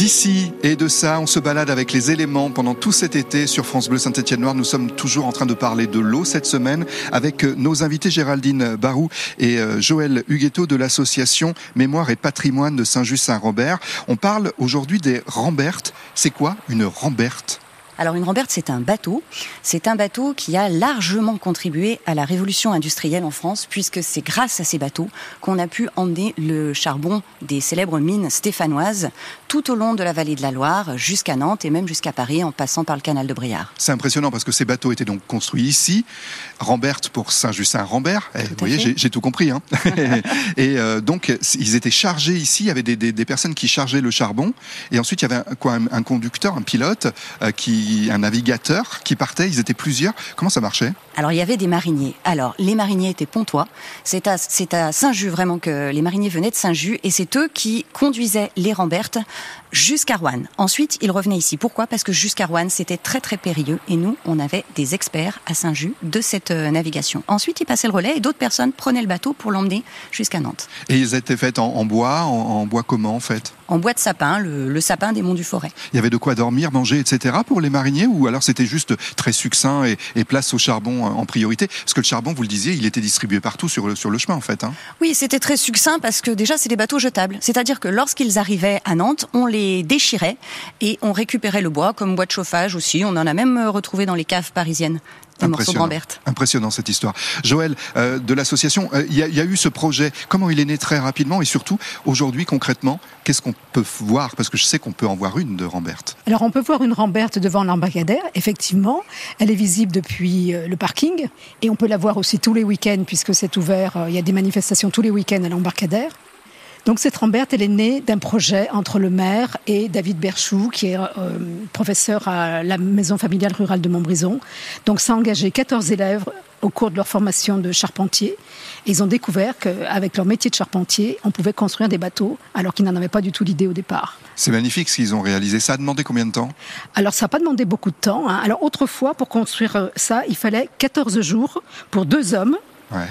D'ici et de ça, on se balade avec les éléments pendant tout cet été sur France Bleu Saint-Étienne-Noir. Nous sommes toujours en train de parler de l'eau cette semaine avec euh, nos invités Géraldine Barou et euh, Joël Huguetto de l'association Mémoire et Patrimoine de Saint-Just-Saint-Robert. On parle aujourd'hui des Rambertes. C'est quoi une Ramberte alors une Ramberte, c'est un bateau. C'est un bateau qui a largement contribué à la révolution industrielle en France, puisque c'est grâce à ces bateaux qu'on a pu emmener le charbon des célèbres mines stéphanoises tout au long de la vallée de la Loire, jusqu'à Nantes et même jusqu'à Paris, en passant par le canal de Briard. C'est impressionnant parce que ces bateaux étaient donc construits ici. Ramberte pour Saint-Just-Saint-Rambert. Eh, vous voyez, j'ai tout compris. Hein. et euh, donc, ils étaient chargés ici. Il y avait des, des, des, personnes qui chargeaient le charbon. Et ensuite, il y avait un, quoi, un, un conducteur, un pilote, euh, qui un navigateur qui partait. Ils étaient plusieurs. Comment ça marchait? Alors il y avait des mariniers. Alors les mariniers étaient pontois. C'est à, c'est à Saint-Just vraiment que les mariniers venaient de Saint-Just et c'est eux qui conduisaient les Rambertes jusqu'à Rouen. Ensuite, ils revenaient ici. Pourquoi? Parce que jusqu'à Rouen, c'était très très périlleux et nous, on avait des experts à Saint-Just de cette euh, navigation. Ensuite, ils passaient le relais et d'autres personnes prenaient le bateau pour l'emmener jusqu'à Nantes. Et ils étaient faits en, en bois, en, en, bois comment en fait? En bois de sapin, le, le, sapin des monts du Forêt. Il y avait de quoi dormir, manger, etc. pour les mariniers ou alors c'était juste très succinct et, et, place au charbon en priorité? Parce que le charbon, vous le disiez, il était distribué partout sur le, sur le chemin en fait. Hein. Oui, c'était très succinct parce que déjà, c'est des bateaux jetables. C'est-à-dire que lorsqu'ils arrivaient à Nantes, on les déchirait et on récupérait le bois comme bois de chauffage aussi. On en a même retrouvé dans les caves parisiennes. Impressionnant. Impressionnant cette histoire. Joël, euh, de l'association, il euh, y, y, a eu ce projet. Comment il est né très rapidement et surtout aujourd'hui concrètement, qu'est-ce qu'on peut voir? Parce que je sais qu'on peut en voir une de Ramberte. Alors on peut voir une Ramberte devant l'embarcadère. Effectivement, elle est visible depuis euh, le parking et on peut la voir aussi tous les week-ends puisque c'est ouvert. Il y a des manifestations tous les week-ends à l'embarcadère. Donc cette Ramberte, elle est née d'un projet entre le maire et David Berchou, qui est euh, professeur à la maison familiale rurale de Montbrison. Donc ça a engagé 14 élèves au cours de leur formation de charpentier. Et ils ont découvert qu'avec leur métier de charpentier, on pouvait construire des bateaux alors qu'ils n'en avaient pas du tout l'idée au départ. C'est magnifique ce qu'ils ont réalisé. Ça a demandé combien de temps? Alors ça n'a pas demandé beaucoup de temps. Hein. Alors autrefois, pour construire ça, il fallait 14 jours pour deux hommes. Ouais.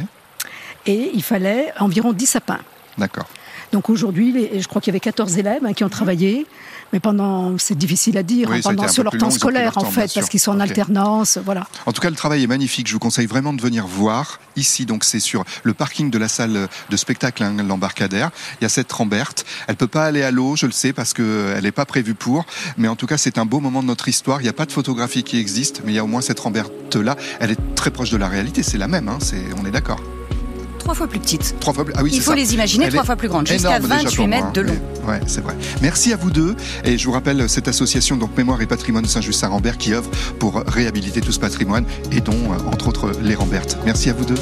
Et il fallait environ 10 sapins. D'accord. Donc aujourd'hui, je crois qu'il y avait 14 élèves hein, qui ont travaillé, mais pendant, c'est difficile à dire, oui, hein, pendant sur leur temps scolaire en fait, parce qu'ils sont en alternance, voilà. En tout cas, le travail est magnifique. Je vous conseille vraiment de venir voir ici. Donc c'est sur le parking de la salle de spectacle, hein, l'embarcadère. Il y a cette Ramberte. Elle peut pas aller à l'eau, je le sais, parce que elle n'est pas prévue pour. Mais en tout cas, c'est un beau moment de notre histoire. Il n'y a pas de photographie qui existe, mais il y a au moins cette Ramberte là. Elle est très proche de la réalité. C'est la même. C'est, on est d'accord trois fois plus petites. Trois fois plus... ah oui, Il faut ça. les imaginer Elle trois fois plus grandes, jusqu'à 28 mètres de long. Ouais, c'est vrai. Merci à vous deux. Et je vous rappelle cette association donc Mémoire et Patrimoine Saint-Just-Saint-Rambert qui œuvre pour réhabiliter tout ce patrimoine et dont, entre autres, les Rambertes. Merci à vous deux.